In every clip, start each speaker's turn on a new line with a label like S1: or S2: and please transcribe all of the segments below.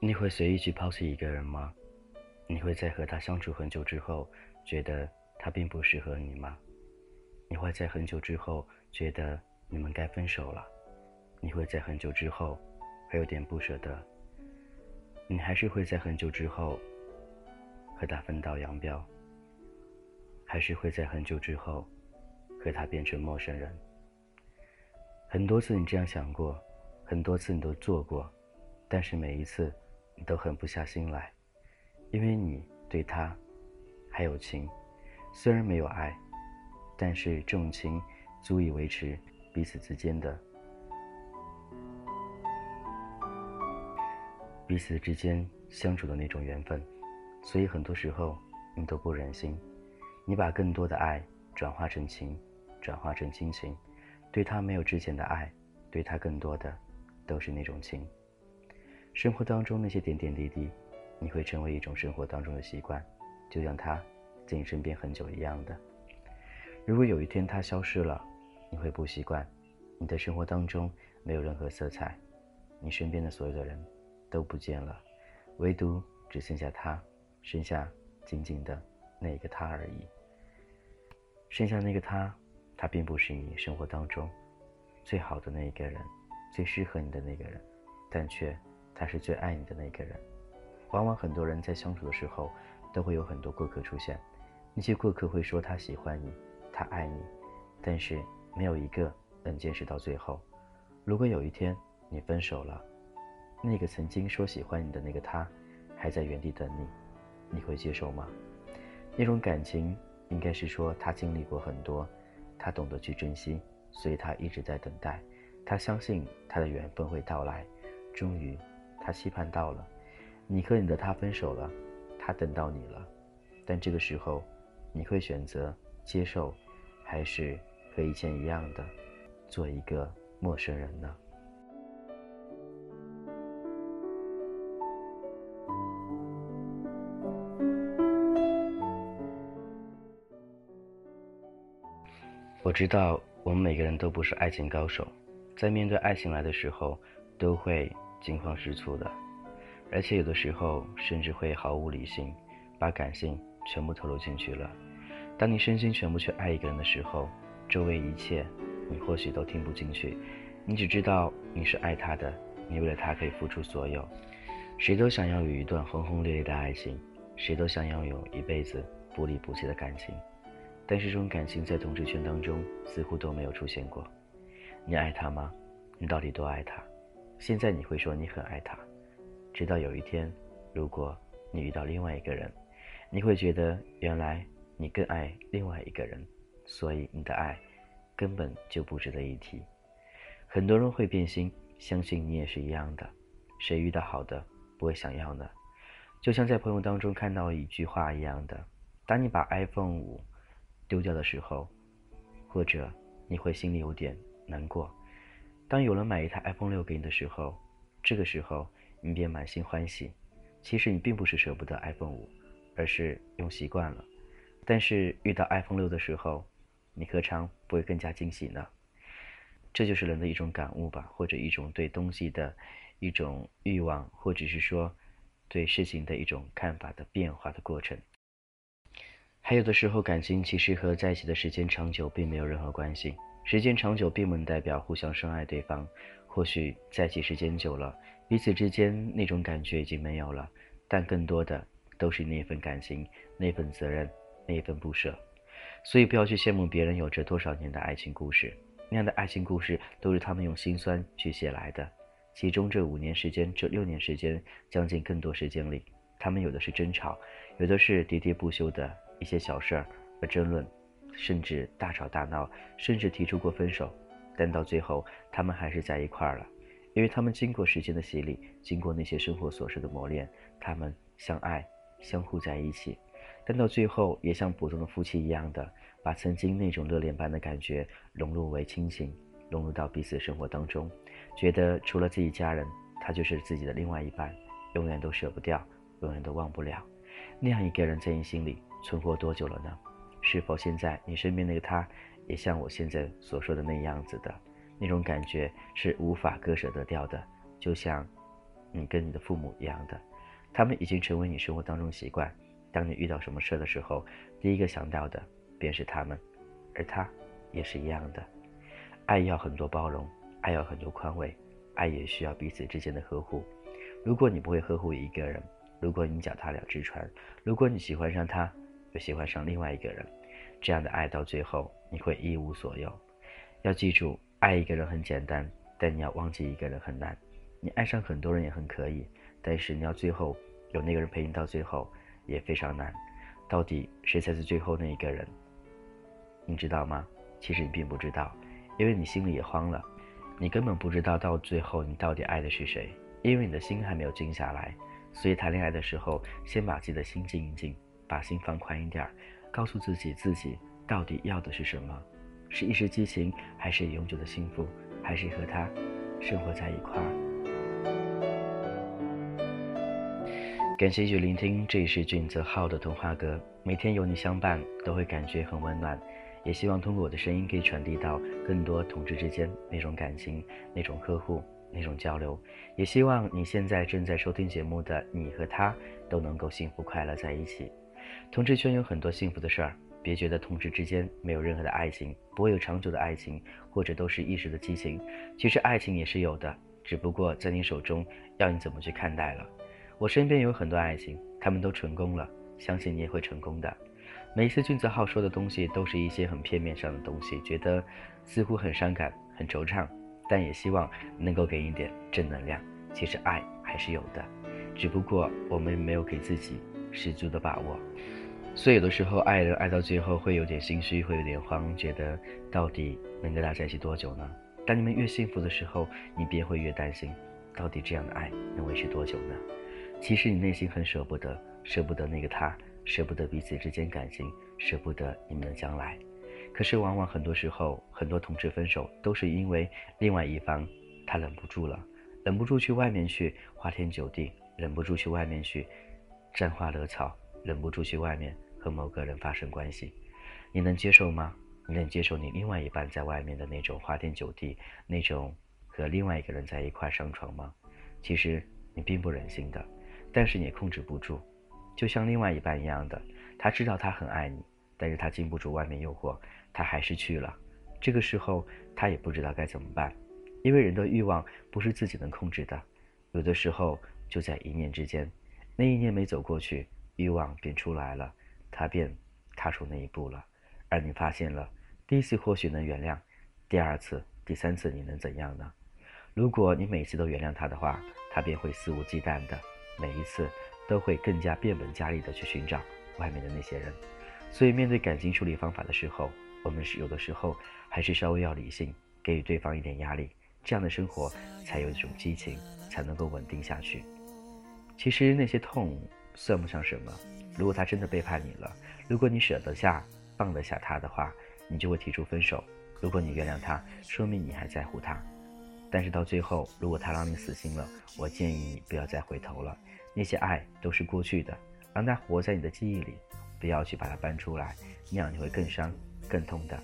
S1: 你会随意去抛弃一个人吗？你会在和他相处很久之后，觉得他并不适合你吗？你会在很久之后觉得你们该分手了？你会在很久之后还有点不舍得？你还是会在很久之后和他分道扬镳？还是会在很久之后和他变成陌生人？很多次你这样想过，很多次你都做过，但是每一次。你都狠不下心来，因为你对他还有情，虽然没有爱，但是这种情足以维持彼此之间的彼此之间相处的那种缘分，所以很多时候你都不忍心，你把更多的爱转化成情，转化成亲情，对他没有之前的爱，对他更多的都是那种情。生活当中那些点点滴滴，你会成为一种生活当中的习惯，就像他在你身边很久一样的。如果有一天他消失了，你会不习惯，你的生活当中没有任何色彩，你身边的所有的人都不见了，唯独只剩下他，剩下仅仅的那一个他而已。剩下那个他，他并不是你生活当中最好的那一个人，最适合你的那个人，但却。他是最爱你的那个人，往往很多人在相处的时候，都会有很多过客出现。那些过客会说他喜欢你，他爱你，但是没有一个能坚持到最后。如果有一天你分手了，那个曾经说喜欢你的那个他，还在原地等你，你会接受吗？那种感情应该是说他经历过很多，他懂得去珍惜，所以他一直在等待，他相信他的缘分会到来，终于。他期盼到了，你和你的他分手了，他等到你了，但这个时候，你会选择接受，还是和以前一样的，做一个陌生人呢？知道我们每个人都不是爱情高手，在面对爱情来的时候，都会。惊慌失措的，而且有的时候甚至会毫无理性，把感性全部投入进去了。当你身心全部去爱一个人的时候，周围一切你或许都听不进去，你只知道你是爱他的，你为了他可以付出所有。谁都想要有一段轰轰烈烈的爱情，谁都想要有一辈子不离不弃的感情，但是这种感情在同志圈当中似乎都没有出现过。你爱他吗？你到底多爱他？现在你会说你很爱他，直到有一天，如果你遇到另外一个人，你会觉得原来你更爱另外一个人，所以你的爱根本就不值得一提。很多人会变心，相信你也是一样的。谁遇到好的不会想要呢？就像在朋友当中看到一句话一样的：当你把 iPhone 五丢掉的时候，或者你会心里有点难过。当有人买一台 iPhone 六给你的时候，这个时候你便满心欢喜。其实你并不是舍不得 iPhone 五，而是用习惯了。但是遇到 iPhone 六的时候，你何尝不会更加惊喜呢？这就是人的一种感悟吧，或者一种对东西的一种欲望，或者是说对事情的一种看法的变化的过程。还有的时候，感情其实和在一起的时间长久并没有任何关系。时间长久并不能代表互相深爱对方，或许在一起时间久了，彼此之间那种感觉已经没有了，但更多的都是那份感情、那份责任、那份不舍。所以不要去羡慕别人有着多少年的爱情故事，那样的爱情故事都是他们用心酸去写来的。其中这五年时间、这六年时间，将近更多时间里，他们有的是争吵，有的是喋喋不休的一些小事儿而争论。甚至大吵大闹，甚至提出过分手，但到最后，他们还是在一块儿了，因为他们经过时间的洗礼，经过那些生活琐事的磨练，他们相爱，相互在一起，但到最后，也像普通的夫妻一样的，把曾经那种热恋般的感觉融入为亲情，融入到彼此生活当中，觉得除了自己家人，他就是自己的另外一半，永远都舍不掉，永远都忘不了。那样一个人在你心里存活多久了呢？是否现在你身边那个他，也像我现在所说的那样子的，那种感觉是无法割舍得掉的，就像你跟你的父母一样的，他们已经成为你生活当中习惯。当你遇到什么事的时候，第一个想到的便是他们，而他也是一样的。爱要很多包容，爱要很多宽慰，爱也需要彼此之间的呵护。如果你不会呵护一个人，如果你脚踏两只船，如果你喜欢上他，又喜欢上另外一个人，这样的爱到最后你会一无所有。要记住，爱一个人很简单，但你要忘记一个人很难。你爱上很多人也很可以，但是你要最后有那个人陪你到最后也非常难。到底谁才是最后那一个人？你知道吗？其实你并不知道，因为你心里也慌了，你根本不知道到最后你到底爱的是谁，因为你的心还没有静下来。所以谈恋爱的时候，先把自己的心静一静，把心放宽一点，告诉自己自己到底要的是什么，是一时激情，还是永久的幸福，还是和他生活在一块儿。感谢继续聆听，这里是俊泽浩的童话歌，每天有你相伴，都会感觉很温暖。也希望通过我的声音，可以传递到更多同志之间那种感情，那种呵护。那种交流，也希望你现在正在收听节目的你和他都能够幸福快乐在一起。同志圈有很多幸福的事儿，别觉得同志之间没有任何的爱情，不会有长久的爱情，或者都是一时的激情。其实爱情也是有的，只不过在你手中要你怎么去看待了。我身边有很多爱情，他们都成功了，相信你也会成功的。每一次俊子浩说的东西都是一些很片面上的东西，觉得似乎很伤感、很惆怅。但也希望能够给你点正能量。其实爱还是有的，只不过我们没有给自己十足的把握。所以有的时候爱人爱到最后会有点心虚，会有点慌，觉得到底能跟他在一起多久呢？当你们越幸福的时候，你便会越担心，到底这样的爱能维持多久呢？其实你内心很舍不得，舍不得那个他，舍不得彼此之间感情，舍不得你们的将来。可是，往往很多时候，很多同志分手都是因为另外一方他忍不住了，忍不住去外面去花天酒地，忍不住去外面去沾花惹草，忍不住去外面和某个人发生关系。你能接受吗？你能接受你另外一半在外面的那种花天酒地，那种和另外一个人在一块上床吗？其实你并不忍心的，但是你控制不住，就像另外一半一样的，他知道他很爱你，但是他经不住外面诱惑。他还是去了，这个时候他也不知道该怎么办，因为人的欲望不是自己能控制的，有的时候就在一念之间，那一年没走过去，欲望便出来了，他便踏出那一步了，而你发现了，第一次或许能原谅，第二次、第三次你能怎样呢？如果你每次都原谅他的话，他便会肆无忌惮的，每一次都会更加变本加厉的去寻找外面的那些人，所以面对感情处理方法的时候。我们是有的时候还是稍微要理性，给予对方一点压力，这样的生活才有一种激情，才能够稳定下去。其实那些痛算不上什么，如果他真的背叛你了，如果你舍得下、放得下他的话，你就会提出分手。如果你原谅他，说明你还在乎他。但是到最后，如果他让你死心了，我建议你不要再回头了。那些爱都是过去的，让他活在你的记忆里，不要去把它搬出来，那样你会更伤。更痛的，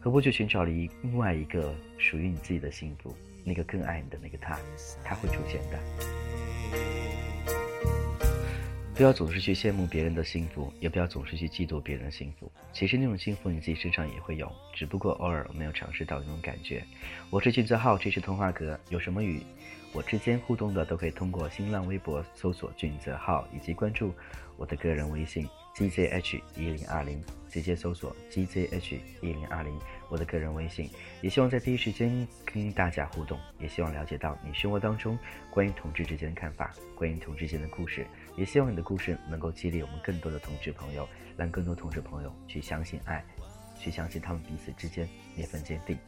S1: 何不去寻找了另外一个属于你自己的幸福？那个更爱你的那个他，他会出现的。不要总是去羡慕别人的幸福，也不要总是去嫉妒别人的幸福。其实那种幸福你自己身上也会有，只不过偶尔没有尝试到那种感觉。我是俊泽浩，这是通话格。有什么与我之间互动的，都可以通过新浪微博搜索俊泽浩，以及关注我的个人微信。Gzh 一零二零，直接搜索 gzh 一零二零，我的个人微信。也希望在第一时间跟大家互动，也希望了解到你生活当中关于同志之间的看法，关于同志间的故事。也希望你的故事能够激励我们更多的同志朋友，让更多同志朋友去相信爱，去相信他们彼此之间那份坚定。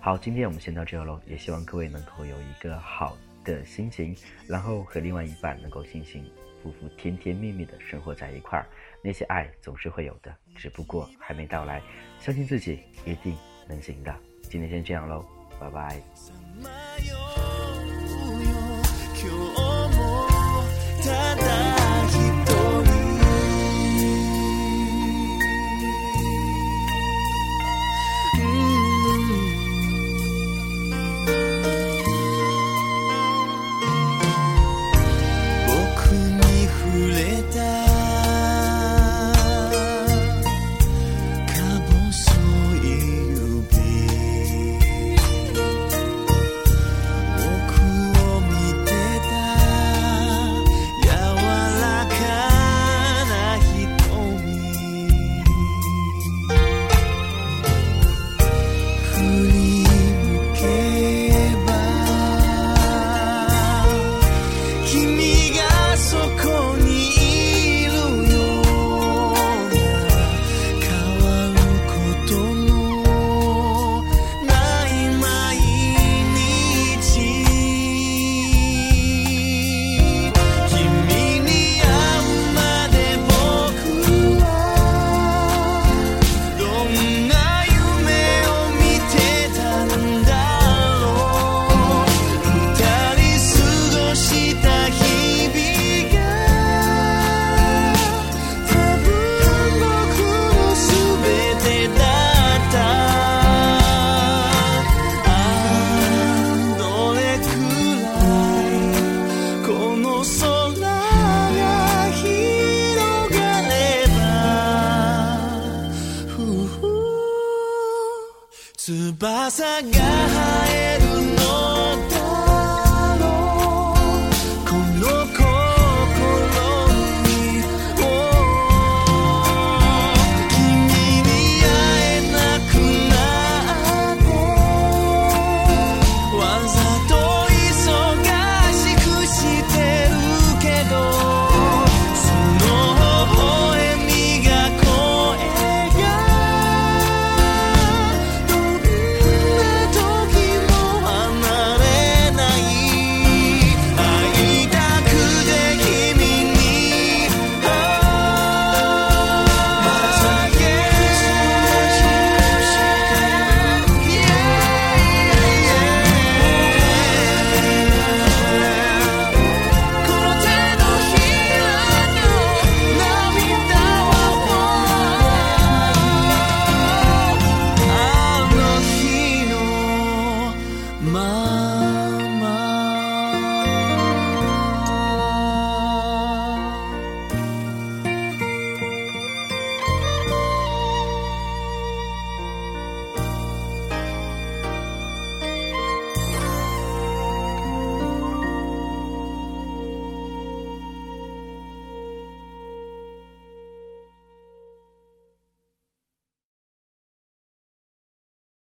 S1: 好，今天我们先到这喽，也希望各位能够有一个好的心情，然后和另外一半能够幸幸夫妇、甜甜蜜蜜的生活在一块儿。那些爱总是会有的，只不过还没到来。相信自己，一定能行的。今天先这样喽，拜拜。Basagar